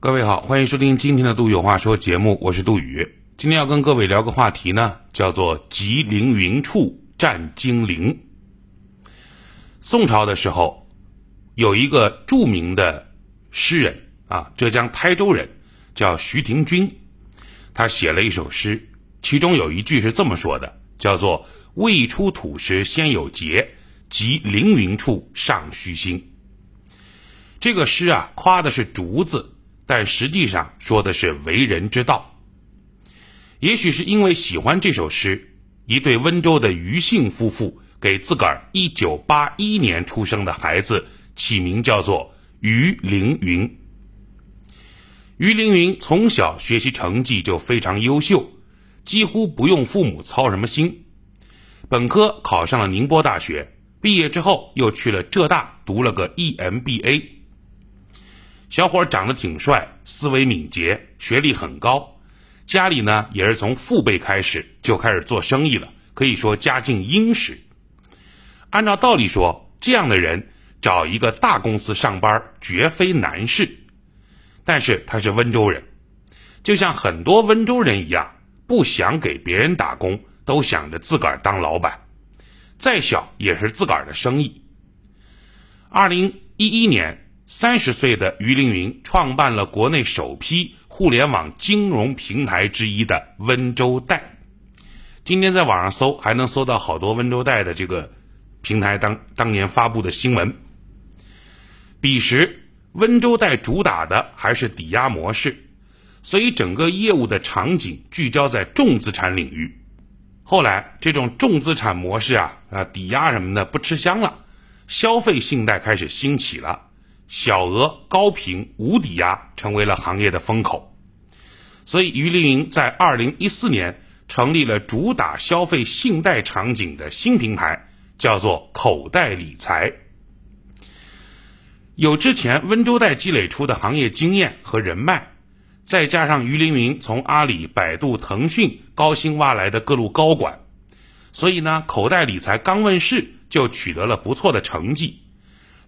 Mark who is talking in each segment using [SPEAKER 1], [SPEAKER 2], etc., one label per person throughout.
[SPEAKER 1] 各位好，欢迎收听今天的杜有话说节目，我是杜宇。今天要跟各位聊个话题呢，叫做“吉凌云处战精灵”。宋朝的时候，有一个著名的诗人啊，浙江台州人，叫徐廷钧，他写了一首诗，其中有一句是这么说的，叫做“未出土时先有节，吉凌云处尚虚心”。这个诗啊，夸的是竹子。但实际上说的是为人之道。也许是因为喜欢这首诗，一对温州的余姓夫妇给自个儿一九八一年出生的孩子起名叫做于凌云。于凌云从小学习成绩就非常优秀，几乎不用父母操什么心。本科考上了宁波大学，毕业之后又去了浙大读了个 EMBA。小伙长得挺帅，思维敏捷，学历很高，家里呢也是从父辈开始就开始做生意了，可以说家境殷实。按照道理说，这样的人找一个大公司上班绝非难事。但是他是温州人，就像很多温州人一样，不想给别人打工，都想着自个儿当老板，再小也是自个儿的生意。二零一一年。三十岁的于凌云创办了国内首批互联网金融平台之一的温州贷。今天在网上搜，还能搜到好多温州贷的这个平台当当年发布的新闻。彼时，温州贷主打的还是抵押模式，所以整个业务的场景聚焦在重资产领域。后来，这种重资产模式啊啊，抵押什么的不吃香了，消费信贷开始兴起了。小额、高频、无抵押成为了行业的风口，所以于凌云在二零一四年成立了主打消费信贷场景的新平台，叫做口袋理财。有之前温州贷积累出的行业经验和人脉，再加上于凌云从阿里、百度、腾讯高薪挖来的各路高管，所以呢，口袋理财刚问世就取得了不错的成绩。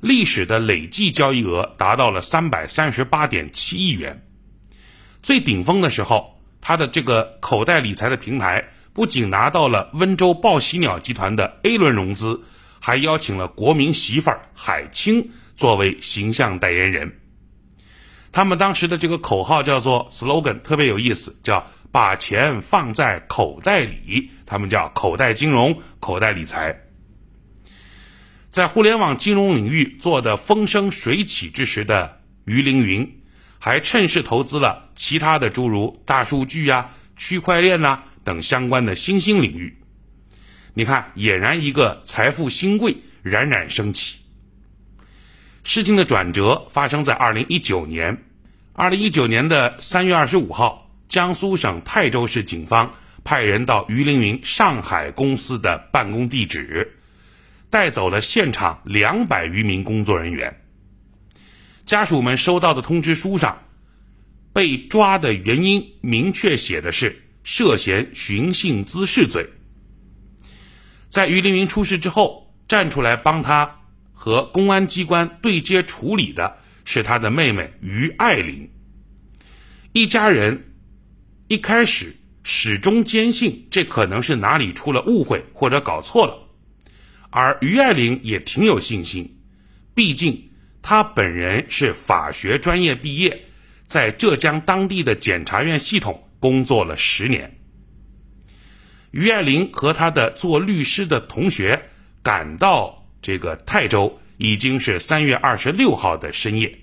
[SPEAKER 1] 历史的累计交易额达到了三百三十八点七亿元，最顶峰的时候，他的这个口袋理财的平台不仅拿到了温州报喜鸟集团的 A 轮融资，还邀请了国民媳妇儿海清作为形象代言人。他们当时的这个口号叫做 slogan，特别有意思，叫“把钱放在口袋里”，他们叫口袋金融、口袋理财。在互联网金融领域做的风生水起之时的于凌云，还趁势投资了其他的诸如大数据啊、区块链呐等相关的新兴领域。你看，俨然一个财富新贵冉冉升起。事情的转折发生在二零一九年，二零一九年的三月二十五号，江苏省泰州市警方派人到于凌云上海公司的办公地址。带走了现场两百余名工作人员。家属们收到的通知书上，被抓的原因明确写的是涉嫌寻衅滋事罪。在于凌云出事之后，站出来帮他和公安机关对接处理的是他的妹妹于爱玲。一家人一开始始终坚信这可能是哪里出了误会或者搞错了。而于爱玲也挺有信心，毕竟她本人是法学专业毕业，在浙江当地的检察院系统工作了十年。于爱玲和她的做律师的同学赶到这个泰州，已经是三月二十六号的深夜。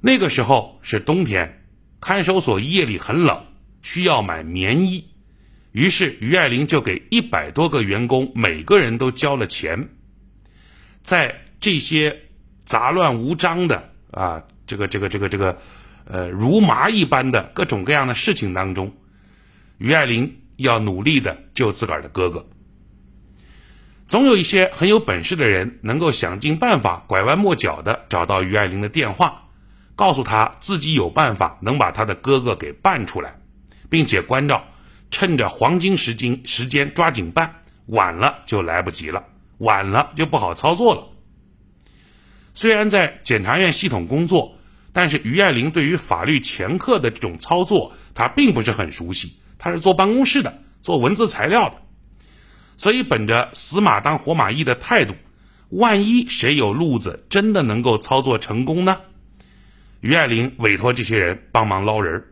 [SPEAKER 1] 那个时候是冬天，看守所夜里很冷，需要买棉衣。于是于爱玲就给一百多个员工，每个人都交了钱。在这些杂乱无章的啊，这个这个这个这个，呃，如麻一般的各种各样的事情当中，于爱玲要努力的救自个儿的哥哥。总有一些很有本事的人，能够想尽办法拐弯抹角的找到于爱玲的电话，告诉他自己有办法能把他的哥哥给办出来，并且关照。趁着黄金时间时间抓紧办，晚了就来不及了，晚了就不好操作了。虽然在检察院系统工作，但是于爱玲对于法律前课的这种操作，她并不是很熟悉，她是坐办公室的，做文字材料的，所以本着死马当活马医的态度，万一谁有路子，真的能够操作成功呢？于爱玲委托这些人帮忙捞人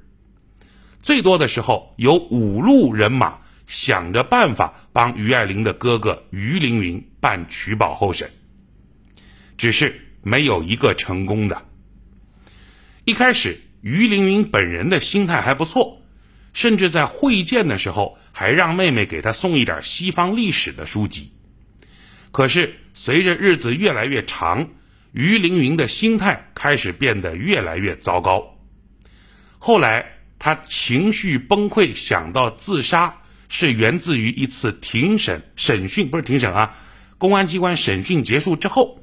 [SPEAKER 1] 最多的时候有五路人马想着办法帮于爱玲的哥哥于凌云办取保候审，只是没有一个成功的。一开始，于凌云本人的心态还不错，甚至在会见的时候还让妹妹给他送一点西方历史的书籍。可是随着日子越来越长，于凌云的心态开始变得越来越糟糕。后来他情绪崩溃，想到自杀，是源自于一次庭审审讯，不是庭审啊，公安机关审讯结束之后，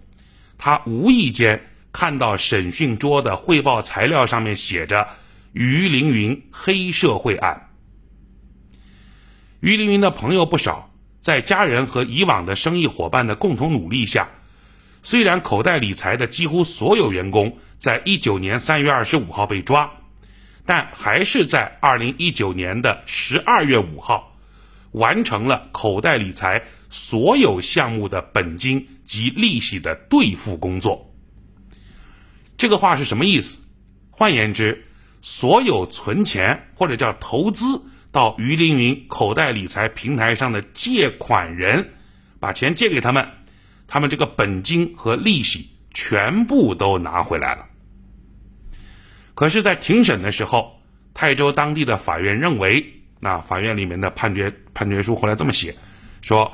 [SPEAKER 1] 他无意间。看到审讯桌的汇报材料上面写着“于凌云黑社会案”。于凌云的朋友不少，在家人和以往的生意伙伴的共同努力下，虽然口袋理财的几乎所有员工在一九年三月二十五号被抓，但还是在二零一九年的十二月五号，完成了口袋理财所有项目的本金及利息的兑付工作。这个话是什么意思？换言之，所有存钱或者叫投资到于凌云口袋理财平台上的借款人，把钱借给他们，他们这个本金和利息全部都拿回来了。可是，在庭审的时候，泰州当地的法院认为，那法院里面的判决判决书后来这么写，说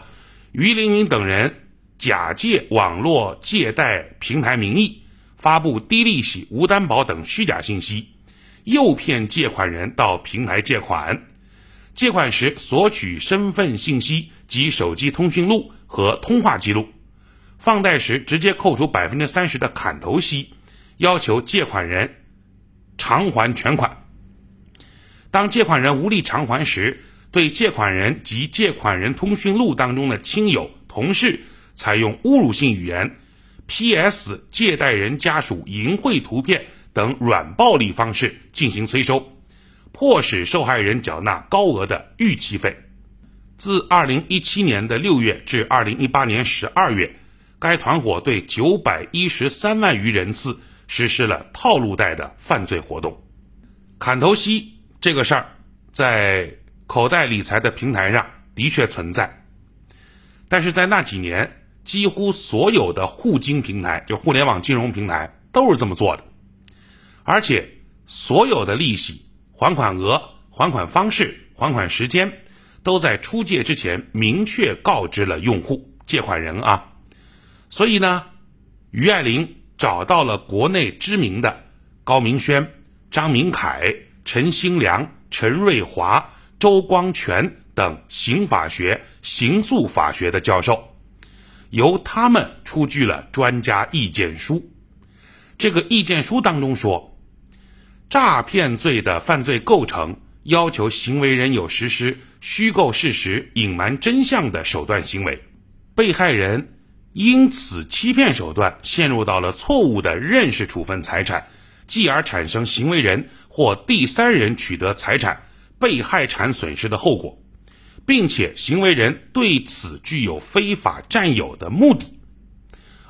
[SPEAKER 1] 于凌云等人假借网络借贷平台名义。发布低利息、无担保等虚假信息，诱骗借款人到平台借款。借款时索取身份信息及手机通讯录和通话记录，放贷时直接扣除百分之三十的砍头息，要求借款人偿还全款。当借款人无力偿还时，对借款人及借款人通讯录当中的亲友、同事采用侮辱性语言。P.S. 借贷人家属淫秽图片等软暴力方式进行催收，迫使受害人缴纳高额的逾期费。自二零一七年的六月至二零一八年十二月，该团伙对九百一十三万余人次实施了套路贷的犯罪活动。砍头息这个事儿，在口袋理财的平台上的确存在，但是在那几年。几乎所有的互金平台，就互联网金融平台，都是这么做的，而且所有的利息、还款额、还款方式、还款时间，都在出借之前明确告知了用户、借款人啊。所以呢，于爱玲找到了国内知名的高明轩、张明凯、陈兴良、陈瑞华、周光全等刑法学、刑诉法学的教授。由他们出具了专家意见书。这个意见书当中说，诈骗罪的犯罪构成要求行为人有实施虚构事实、隐瞒真相的手段行为，被害人因此欺骗手段陷入到了错误的认识处分财产，继而产生行为人或第三人取得财产被害产损失的后果。并且行为人对此具有非法占有的目的，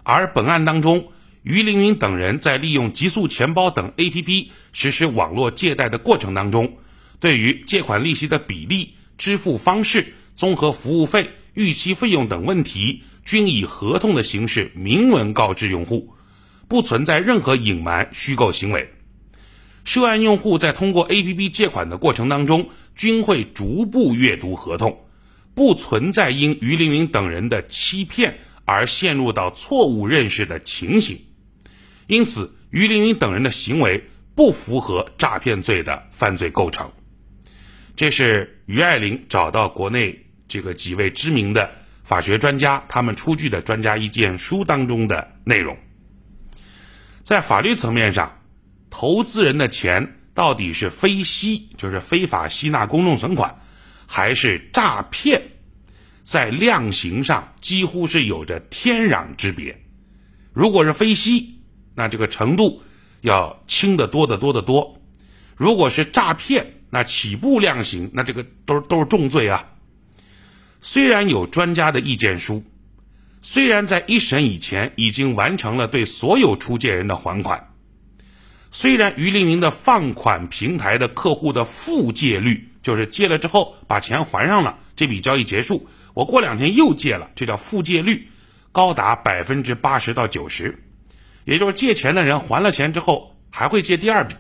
[SPEAKER 1] 而本案当中，于凌云等人在利用极速钱包等 APP 实施网络借贷的过程当中，对于借款利息的比例、支付方式、综合服务费、逾期费用等问题，均以合同的形式明文告知用户，不存在任何隐瞒、虚构行为。涉案用户在通过 APP 借款的过程当中，均会逐步阅读合同，不存在因于凌云等人的欺骗而陷入到错误认识的情形，因此于凌云等人的行为不符合诈骗罪的犯罪构成。这是于爱玲找到国内这个几位知名的法学专家，他们出具的专家意见书当中的内容，在法律层面上。投资人的钱到底是非吸，就是非法吸纳公众存款，还是诈骗，在量刑上几乎是有着天壤之别。如果是非吸，那这个程度要轻得多得多得多。如果是诈骗，那起步量刑，那这个都是都是重罪啊。虽然有专家的意见书，虽然在一审以前已经完成了对所有出借人的还款，虽然于立明的放款平台的客户的复借率，就是借了之后把钱还上了，这笔交易结束，我过两天又借了，这叫复借率，高达百分之八十到九十，也就是借钱的人还了钱之后还会借第二笔。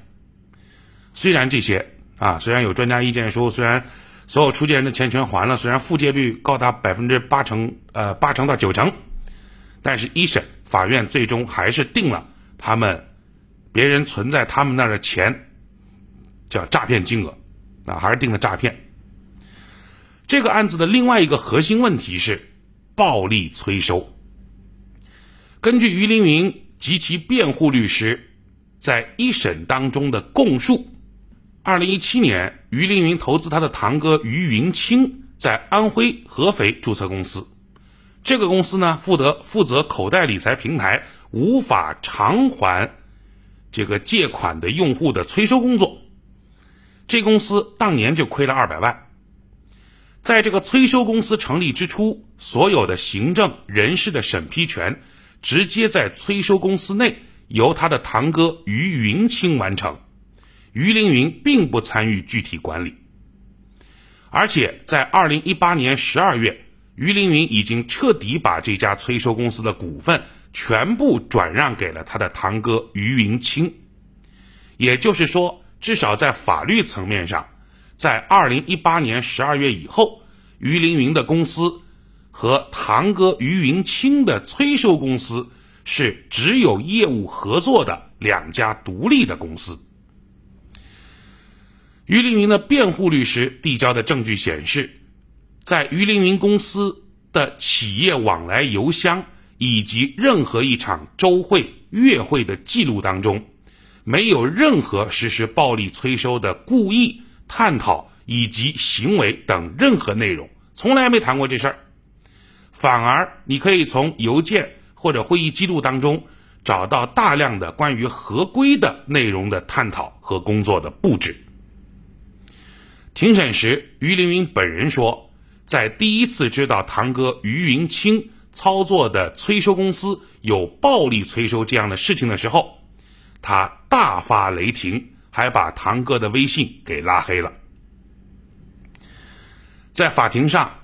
[SPEAKER 1] 虽然这些啊，虽然有专家意见书，虽然。所有出借人的钱全还了，虽然复借率高达百分之八成，呃八成到九成，但是一审法院最终还是定了他们别人存在他们那儿的钱叫诈骗金额，啊还是定了诈骗。这个案子的另外一个核心问题是暴力催收。根据于凌云及其辩护律师在一审当中的供述。二零一七年，于凌云投资他的堂哥于云清在安徽合肥注册公司。这个公司呢，负责负责口袋理财平台无法偿还这个借款的用户的催收工作。这公司当年就亏了二百万。在这个催收公司成立之初，所有的行政人事的审批权直接在催收公司内由他的堂哥于云清完成。于凌云并不参与具体管理，而且在二零一八年十二月，于凌云已经彻底把这家催收公司的股份全部转让给了他的堂哥于云清。也就是说，至少在法律层面上，在二零一八年十二月以后，于凌云的公司和堂哥于云清的催收公司是只有业务合作的两家独立的公司。于凌云的辩护律师递交的证据显示，在于凌云公司的企业往来邮箱以及任何一场周会、月会的记录当中，没有任何实施暴力催收的故意、探讨以及行为等任何内容，从来没谈过这事儿。反而，你可以从邮件或者会议记录当中找到大量的关于合规的内容的探讨和工作的布置。庭审时，于凌云本人说，在第一次知道堂哥于云清操作的催收公司有暴力催收这样的事情的时候，他大发雷霆，还把堂哥的微信给拉黑了。在法庭上，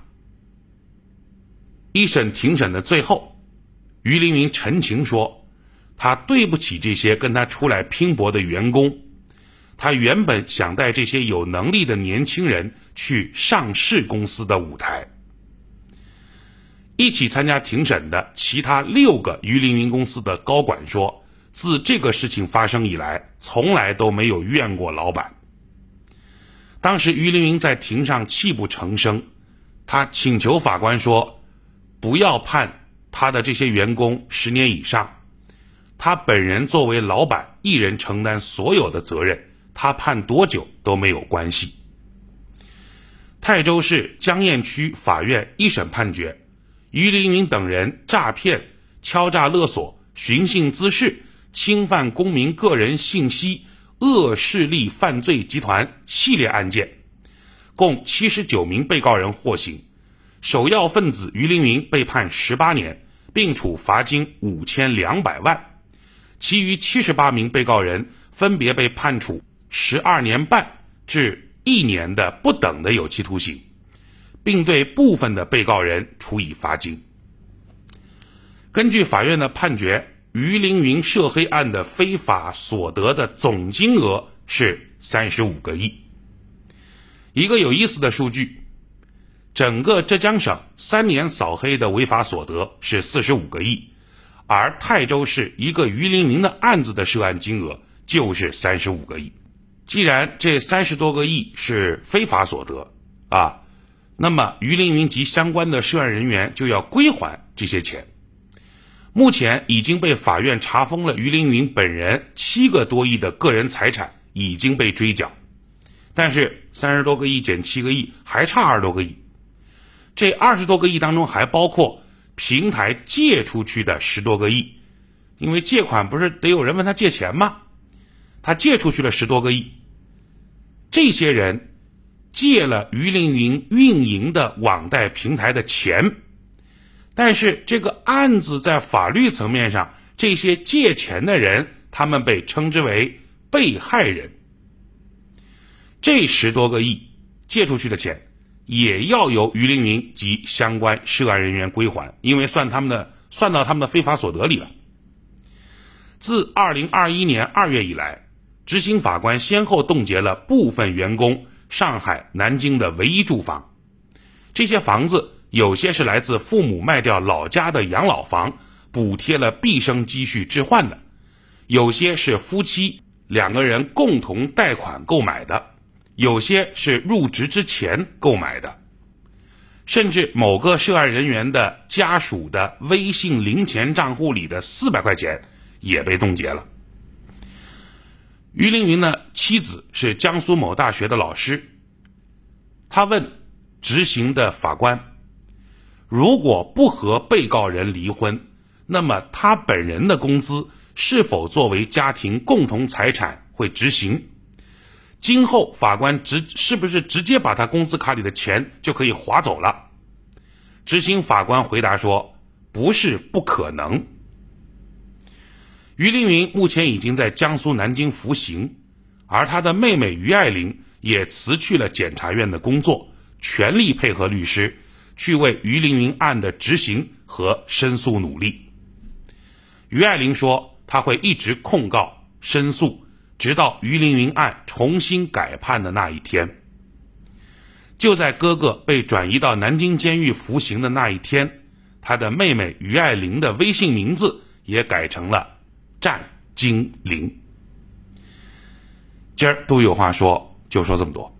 [SPEAKER 1] 一审庭审的最后，于凌云陈情说，他对不起这些跟他出来拼搏的员工。他原本想带这些有能力的年轻人去上市公司的舞台。一起参加庭审的其他六个于凌云公司的高管说，自这个事情发生以来，从来都没有怨过老板。当时于凌云在庭上泣不成声，他请求法官说，不要判他的这些员工十年以上，他本人作为老板，一人承担所有的责任。他判多久都没有关系。泰州市江堰区法院一审判决，于凌云等人诈骗、敲诈勒索、寻衅滋事、侵犯公民个人信息恶势力犯罪集团系列案件，共七十九名被告人获刑，首要分子于凌云被判十八年，并处罚金五千两百万，其余七十八名被告人分别被判处。十二年半至一年的不等的有期徒刑，并对部分的被告人处以罚金。根据法院的判决，于凌云涉黑案的非法所得的总金额是三十五个亿。一个有意思的数据，整个浙江省三年扫黑的违法所得是四十五个亿，而泰州市一个于凌云的案子的涉案金额就是三十五个亿。既然这三十多个亿是非法所得啊，那么于凌云及相关的涉案人员就要归还这些钱。目前已经被法院查封了于凌云本人七个多亿的个人财产已经被追缴，但是三十多个亿减七个亿还差二十多个亿。这二十多个亿当中还包括平台借出去的十多个亿，因为借款不是得有人问他借钱吗？他借出去了十多个亿。这些人借了于凌云运营的网贷平台的钱，但是这个案子在法律层面上，这些借钱的人，他们被称之为被害人。这十多个亿借出去的钱，也要由于凌云及相关涉案人员归还，因为算他们的算到他们的非法所得里了。自二零二一年二月以来，执行法官先后冻结了部分员工上海、南京的唯一住房。这些房子有些是来自父母卖掉老家的养老房，补贴了毕生积蓄置换的；有些是夫妻两个人共同贷款购买的；有些是入职之前购买的。甚至某个涉案人员的家属的微信零钱账户里的四百块钱。也被冻结了。于凌云的妻子是江苏某大学的老师，他问执行的法官：“如果不和被告人离婚，那么他本人的工资是否作为家庭共同财产会执行？今后法官直是不是直接把他工资卡里的钱就可以划走了？”执行法官回答说：“不是不可能。”于凌云目前已经在江苏南京服刑，而他的妹妹于爱玲也辞去了检察院的工作，全力配合律师去为于凌云案的执行和申诉努力。于爱玲说，他会一直控告、申诉，直到于凌云案重新改判的那一天。就在哥哥被转移到南京监狱服刑的那一天，他的妹妹于爱玲的微信名字也改成了。战精灵，今儿都有话说，就说这么多。